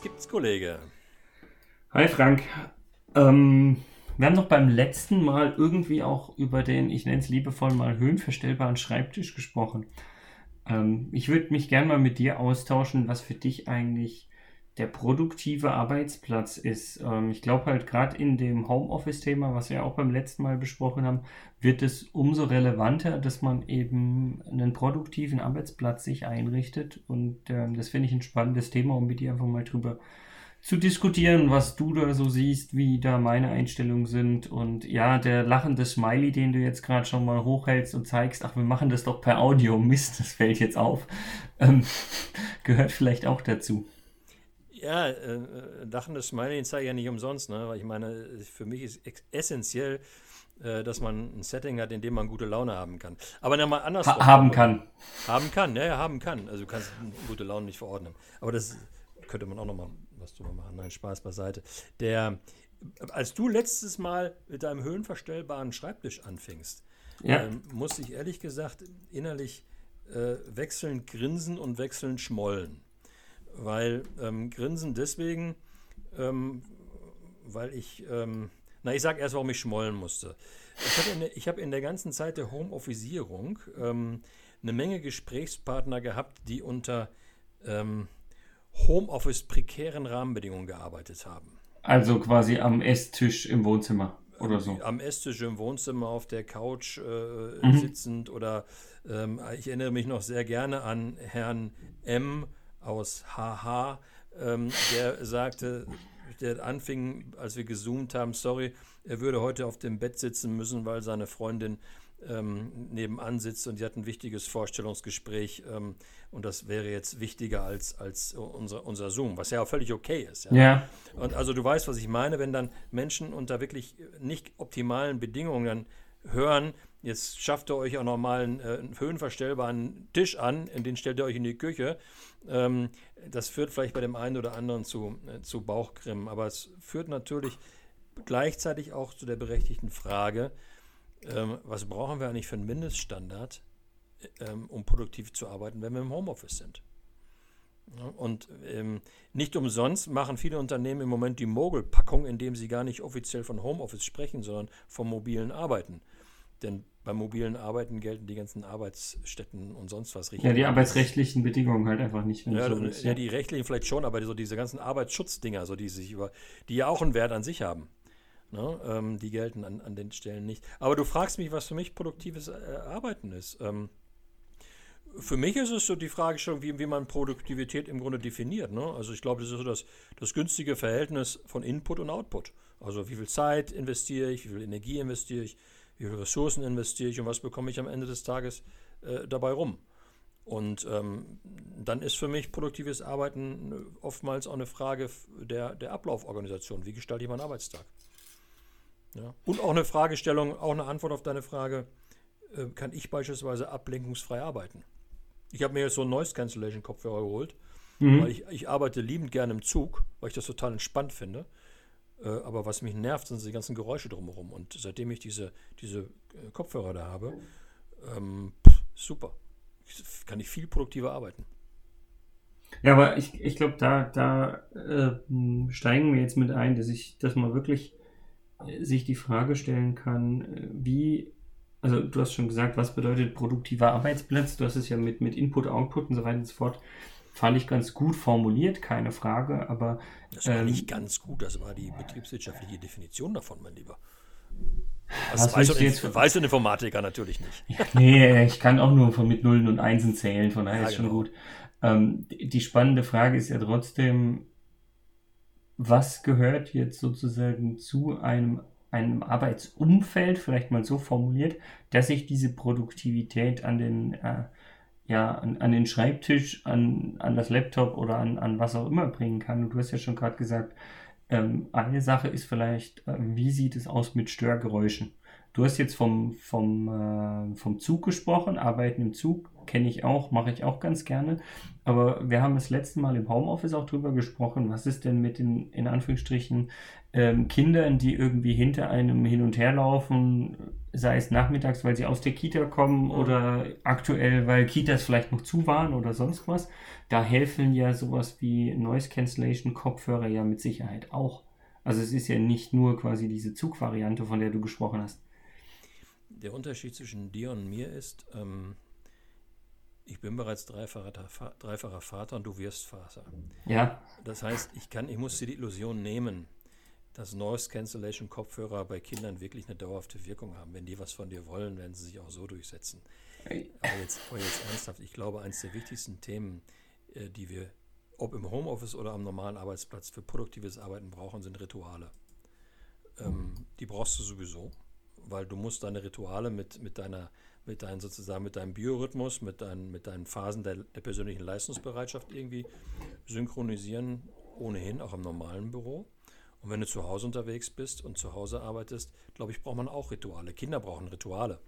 Was gibt's, Kollege? Hi Frank. Ähm, wir haben noch beim letzten Mal irgendwie auch über den, ich nenne es liebevoll mal, höhenverstellbaren Schreibtisch gesprochen. Ähm, ich würde mich gerne mal mit dir austauschen, was für dich eigentlich der produktive Arbeitsplatz ist. Ähm, ich glaube halt gerade in dem Homeoffice-Thema, was wir auch beim letzten Mal besprochen haben, wird es umso relevanter, dass man eben einen produktiven Arbeitsplatz sich einrichtet. Und ähm, das finde ich ein spannendes Thema, um mit dir einfach mal drüber zu diskutieren, was du da so siehst, wie da meine Einstellungen sind. Und ja, der lachende Smiley, den du jetzt gerade schon mal hochhältst und zeigst, ach, wir machen das doch per Audio, Mist, das fällt jetzt auf, ähm, gehört vielleicht auch dazu. Ja, äh, lachendes Smiley zeige ich ja nicht umsonst, ne? weil ich meine, für mich ist essentiell, äh, dass man ein Setting hat, in dem man gute Laune haben kann. Aber nochmal anders. Ha haben kann. Haben kann, ja, ja, haben kann. Also du kannst gute Laune nicht verordnen. Aber das könnte man auch nochmal was drüber machen. Nein, Spaß beiseite. Der, als du letztes Mal mit deinem höhenverstellbaren Schreibtisch anfingst, ja. ähm, musste ich ehrlich gesagt innerlich äh, wechselnd grinsen und wechselnd schmollen. Weil ähm, grinsen deswegen, ähm, weil ich, ähm, na, ich sag erst, warum ich schmollen musste. Ich habe in, der, hab in der ganzen Zeit der Homeofficeierung ähm, eine Menge Gesprächspartner gehabt, die unter ähm, Homeoffice prekären Rahmenbedingungen gearbeitet haben. Also quasi am Esstisch im Wohnzimmer oder so. Am Esstisch im Wohnzimmer auf der Couch äh, mhm. sitzend oder ähm, ich erinnere mich noch sehr gerne an Herrn M aus HH, ähm, der sagte, der anfing, als wir gezoomt haben, sorry, er würde heute auf dem Bett sitzen müssen, weil seine Freundin ähm, nebenan sitzt und sie hat ein wichtiges Vorstellungsgespräch ähm, und das wäre jetzt wichtiger als, als unser, unser Zoom, was ja auch völlig okay ist. Ja? ja. Und also du weißt, was ich meine, wenn dann Menschen unter wirklich nicht optimalen Bedingungen hören, jetzt schafft ihr euch auch nochmal einen, äh, einen höhenverstellbaren Tisch an, den stellt ihr euch in die Küche. Ähm, das führt vielleicht bei dem einen oder anderen zu, äh, zu Bauchgrimmen, aber es führt natürlich gleichzeitig auch zu der berechtigten Frage, ähm, was brauchen wir eigentlich für einen Mindeststandard, ähm, um produktiv zu arbeiten, wenn wir im Homeoffice sind? Und ähm, nicht umsonst machen viele Unternehmen im Moment die Mogelpackung, indem sie gar nicht offiziell von Homeoffice sprechen, sondern vom mobilen Arbeiten. Denn beim mobilen Arbeiten gelten die ganzen Arbeitsstätten und sonst was richtig. Ja, die arbeitsrechtlichen Bedingungen halt einfach nicht. Ja, so ja, ja, die rechtlichen vielleicht schon, aber so diese ganzen Arbeitsschutzdinger, so die sich über, die ja auch einen Wert an sich haben. Ne? Ähm, die gelten an, an den Stellen nicht. Aber du fragst mich, was für mich produktives äh, Arbeiten ist. Ähm, für mich ist es so die Fragestellung, wie, wie man Produktivität im Grunde definiert. Ne? Also ich glaube, das ist so das, das günstige Verhältnis von Input und Output. Also wie viel Zeit investiere ich, wie viel Energie investiere ich, wie viele Ressourcen investiere ich und was bekomme ich am Ende des Tages äh, dabei rum. Und ähm, dann ist für mich produktives Arbeiten oftmals auch eine Frage der, der Ablauforganisation. Wie gestalte ich meinen Arbeitstag? Ja. Und auch eine Fragestellung, auch eine Antwort auf deine Frage, äh, kann ich beispielsweise ablenkungsfrei arbeiten? Ich habe mir jetzt so einen Noise Cancellation Kopfhörer geholt, mhm. weil ich, ich arbeite liebend gerne im Zug, weil ich das total entspannt finde. Äh, aber was mich nervt, sind die ganzen Geräusche drumherum. Und seitdem ich diese, diese äh, Kopfhörer da habe, ähm, pff, super. Kann ich viel produktiver arbeiten. Ja, aber ich, ich glaube, da, da äh, steigen wir jetzt mit ein, dass ich, dass man wirklich sich die Frage stellen kann, äh, wie, also du hast schon gesagt, was bedeutet produktiver Arbeitsplatz? Du hast es ja mit, mit Input, Output und so weiter und so fort. Fand ich ganz gut formuliert, keine Frage, aber. Das war ähm, nicht ganz gut, das war die betriebswirtschaftliche Definition davon, mein Lieber. Das weiß, du, jetzt, weiß ein Informatiker natürlich nicht. Ja, nee, ich kann auch nur von mit Nullen und Einsen zählen, von daher ja, ist schon genau. gut. Ähm, die spannende Frage ist ja trotzdem, was gehört jetzt sozusagen zu einem, einem Arbeitsumfeld, vielleicht mal so formuliert, dass ich diese Produktivität an den, äh, ja, an, an, den Schreibtisch, an, an das Laptop oder an, an was auch immer bringen kann. Und du hast ja schon gerade gesagt, ähm, eine Sache ist vielleicht, äh, wie sieht es aus mit Störgeräuschen? Du hast jetzt vom, vom, äh, vom Zug gesprochen, Arbeiten im Zug kenne ich auch, mache ich auch ganz gerne. Aber wir haben das letzte Mal im Homeoffice auch drüber gesprochen. Was ist denn mit den, in Anführungsstrichen, ähm, Kindern, die irgendwie hinter einem hin und her laufen, sei es nachmittags, weil sie aus der Kita kommen mhm. oder aktuell, weil Kitas vielleicht noch zu waren oder sonst was. Da helfen ja sowas wie Noise Cancellation Kopfhörer ja mit Sicherheit auch. Also es ist ja nicht nur quasi diese Zugvariante, von der du gesprochen hast. Der Unterschied zwischen dir und mir ist, ähm, ich bin bereits dreifacher, dreifacher Vater und du wirst Vater. Ja. Das heißt, ich kann, ich muss dir die Illusion nehmen, dass Noise Cancellation Kopfhörer bei Kindern wirklich eine dauerhafte Wirkung haben. Wenn die was von dir wollen, werden sie sich auch so durchsetzen. Aber jetzt, aber jetzt ernsthaft, ich glaube, eines der wichtigsten Themen, äh, die wir, ob im Homeoffice oder am normalen Arbeitsplatz, für produktives Arbeiten brauchen, sind Rituale. Ähm, die brauchst du sowieso weil du musst deine Rituale mit, mit deiner, mit deinen sozusagen, mit deinem Biorhythmus, mit deinen, mit deinen Phasen der, der persönlichen Leistungsbereitschaft irgendwie synchronisieren, ohnehin, auch im normalen Büro. Und wenn du zu Hause unterwegs bist und zu Hause arbeitest, glaube ich, braucht man auch Rituale. Kinder brauchen Rituale.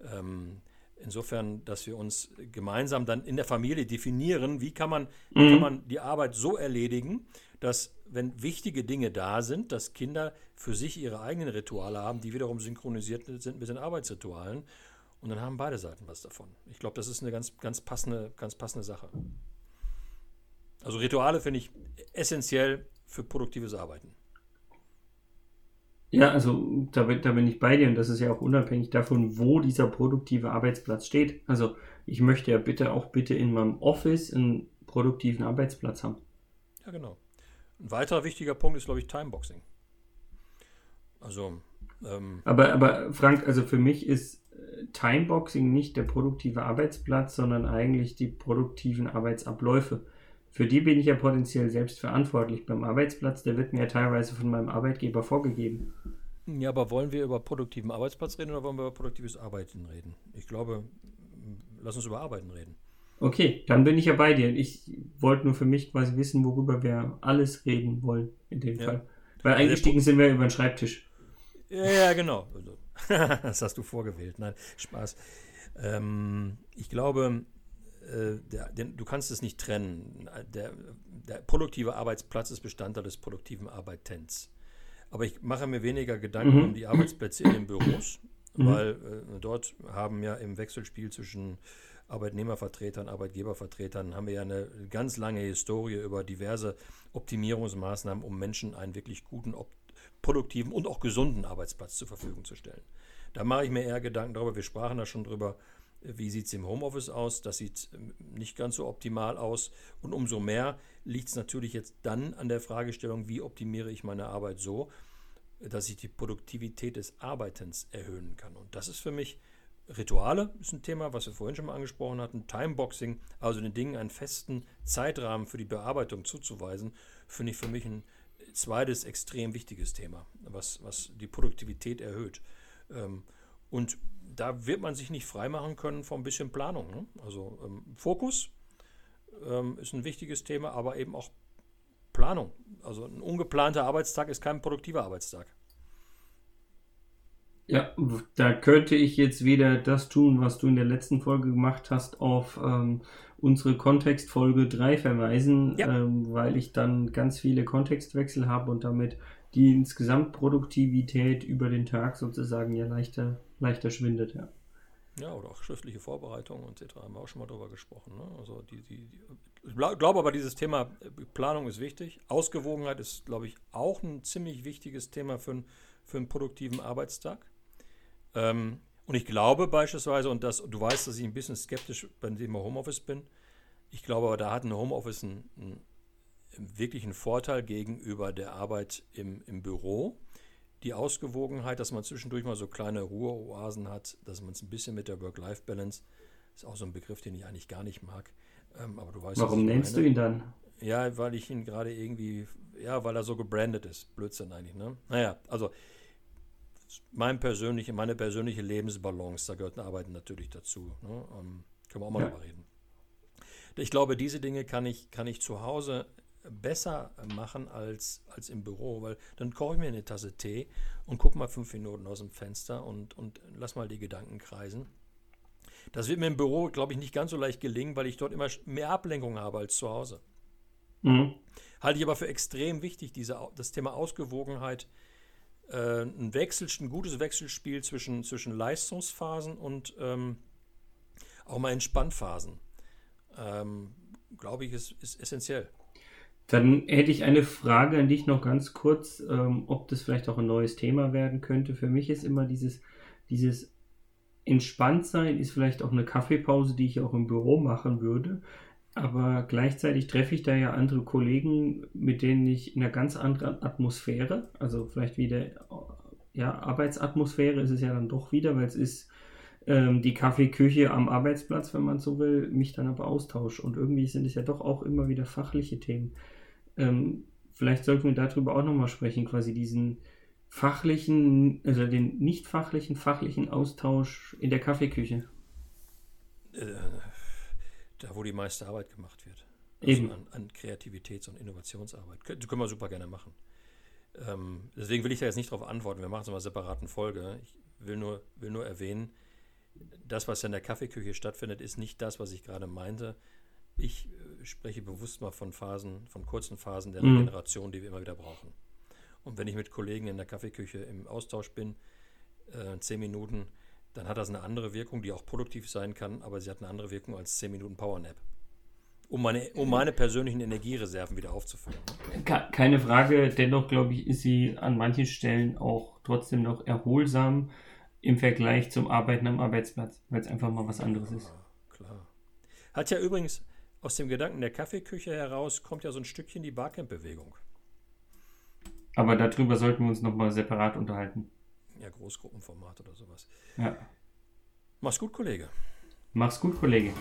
Ähm, insofern, dass wir uns gemeinsam dann in der Familie definieren, wie kann man, mhm. wie kann man die Arbeit so erledigen, dass wenn wichtige Dinge da sind, dass Kinder für sich ihre eigenen Rituale haben, die wiederum synchronisiert sind mit den Arbeitsritualen. Und dann haben beide Seiten was davon. Ich glaube, das ist eine ganz, ganz, passende, ganz passende Sache. Also Rituale finde ich essentiell für produktives Arbeiten. Ja, also da, da bin ich bei dir und das ist ja auch unabhängig davon, wo dieser produktive Arbeitsplatz steht. Also ich möchte ja bitte auch bitte in meinem Office einen produktiven Arbeitsplatz haben. Ja, genau. Ein weiterer wichtiger Punkt ist, glaube ich, Timeboxing. Also. Ähm, aber, aber Frank, also für mich ist äh, Timeboxing nicht der produktive Arbeitsplatz, sondern eigentlich die produktiven Arbeitsabläufe. Für die bin ich ja potenziell selbst verantwortlich. Beim Arbeitsplatz, der wird mir ja teilweise von meinem Arbeitgeber vorgegeben. Ja, aber wollen wir über produktiven Arbeitsplatz reden oder wollen wir über produktives Arbeiten reden? Ich glaube, lass uns über Arbeiten reden. Okay, dann bin ich ja bei dir. Ich wollte nur für mich quasi wissen, worüber wir alles reden wollen in dem ja. Fall. Weil also eingestiegen sind wir über den Schreibtisch. Ja, genau. Also, das hast du vorgewählt. Nein, Spaß. Ähm, ich glaube, äh, der, der, du kannst es nicht trennen. Der, der produktive Arbeitsplatz ist Bestandteil des produktiven Arbeitens. Aber ich mache mir weniger Gedanken mhm. um die Arbeitsplätze in den Büros, mhm. weil äh, dort haben ja im Wechselspiel zwischen Arbeitnehmervertretern, Arbeitgebervertretern haben wir ja eine ganz lange Historie über diverse Optimierungsmaßnahmen, um Menschen einen wirklich guten, produktiven und auch gesunden Arbeitsplatz zur Verfügung zu stellen. Da mache ich mir eher Gedanken darüber, wir sprachen da schon drüber, wie sieht es im Homeoffice aus? Das sieht ähm, nicht ganz so optimal aus. Und umso mehr liegt es natürlich jetzt dann an der Fragestellung, wie optimiere ich meine Arbeit so, dass ich die Produktivität des Arbeitens erhöhen kann. Und das ist für mich Rituale ist ein Thema, was wir vorhin schon mal angesprochen hatten. Timeboxing, also den Dingen einen festen Zeitrahmen für die Bearbeitung zuzuweisen, finde ich für mich ein zweites extrem wichtiges Thema, was, was die Produktivität erhöht. Ähm, und da wird man sich nicht freimachen können von ein bisschen Planung. Ne? Also ähm, Fokus ähm, ist ein wichtiges Thema, aber eben auch Planung. Also ein ungeplanter Arbeitstag ist kein produktiver Arbeitstag. Ja, da könnte ich jetzt wieder das tun, was du in der letzten Folge gemacht hast, auf ähm, unsere Kontextfolge 3 verweisen, ja. ähm, weil ich dann ganz viele Kontextwechsel habe und damit die insgesamt Produktivität über den Tag sozusagen ja leichter, leichter schwindet, ja. Ja, oder auch schriftliche Vorbereitung etc. haben wir auch schon mal drüber gesprochen. Ne? Also die, die, die, ich glaube aber, dieses Thema äh, Planung ist wichtig. Ausgewogenheit ist, glaube ich, auch ein ziemlich wichtiges Thema für, für einen produktiven Arbeitstag. Ähm, und ich glaube beispielsweise, und das, du weißt, dass ich ein bisschen skeptisch beim Thema Homeoffice bin, ich glaube aber, da hat ein Homeoffice einen, einen wirklichen Vorteil gegenüber der Arbeit im, im Büro. Die Ausgewogenheit, dass man zwischendurch mal so kleine Ruheoasen hat, dass man es ein bisschen mit der Work-Life-Balance, ist auch so ein Begriff, den ich eigentlich gar nicht mag. Ähm, aber du weißt, Warum nennst du ihn dann? Ja, weil ich ihn gerade irgendwie, ja, weil er so gebrandet ist. Blödsinn eigentlich, ne? Naja, also mein persönliche, meine persönliche Lebensbalance, da gehört ein Arbeiten natürlich dazu. Ne? Ähm, können wir auch mal ja. drüber reden. Ich glaube, diese Dinge kann ich, kann ich zu Hause besser machen als, als im Büro, weil dann koche ich mir eine Tasse Tee und gucke mal fünf Minuten aus dem Fenster und, und lass mal die Gedanken kreisen. Das wird mir im Büro, glaube ich, nicht ganz so leicht gelingen, weil ich dort immer mehr Ablenkung habe als zu Hause. Mhm. Halte ich aber für extrem wichtig, diese, das Thema Ausgewogenheit, äh, ein, Wechsel, ein gutes Wechselspiel zwischen, zwischen Leistungsphasen und ähm, auch mal Entspannphasen. Ähm, glaube ich, ist, ist essentiell. Dann hätte ich eine Frage an dich noch ganz kurz, ähm, ob das vielleicht auch ein neues Thema werden könnte. Für mich ist immer dieses, dieses Entspanntsein ist vielleicht auch eine Kaffeepause, die ich auch im Büro machen würde. Aber gleichzeitig treffe ich da ja andere Kollegen, mit denen ich in einer ganz anderen Atmosphäre, also vielleicht wieder, ja, Arbeitsatmosphäre ist es ja dann doch wieder, weil es ist ähm, die Kaffeeküche am Arbeitsplatz, wenn man so will, mich dann aber austausche. Und irgendwie sind es ja doch auch immer wieder fachliche Themen. Ähm, vielleicht sollten wir darüber auch nochmal sprechen, quasi diesen fachlichen, also den nicht fachlichen, fachlichen Austausch in der Kaffeeküche. Äh, da, wo die meiste Arbeit gemacht wird. Also Eben. An, an Kreativitäts- und Innovationsarbeit. Das können wir super gerne machen. Ähm, deswegen will ich da jetzt nicht darauf antworten. Wir machen es in einer separaten Folge. Ich will nur, will nur erwähnen, das, was in der Kaffeeküche stattfindet, ist nicht das, was ich gerade meinte. Ich äh, spreche bewusst mal von Phasen, von kurzen Phasen der mhm. Regeneration, die wir immer wieder brauchen. Und wenn ich mit Kollegen in der Kaffeeküche im Austausch bin, äh, zehn Minuten, dann hat das eine andere Wirkung, die auch produktiv sein kann, aber sie hat eine andere Wirkung als zehn Minuten Powernap. Um meine, um meine persönlichen Energiereserven wieder aufzufüllen. Keine Frage, dennoch glaube ich, ist sie an manchen Stellen auch trotzdem noch erholsam im Vergleich zum Arbeiten am Arbeitsplatz, weil es einfach mal was anderes ist. Klar. Hat ja übrigens aus dem Gedanken der Kaffeeküche heraus kommt ja so ein Stückchen die Barcamp-Bewegung. Aber darüber sollten wir uns nochmal separat unterhalten. Ja, Großgruppenformat oder sowas. Ja. Mach's gut, Kollege. Mach's gut, Kollege.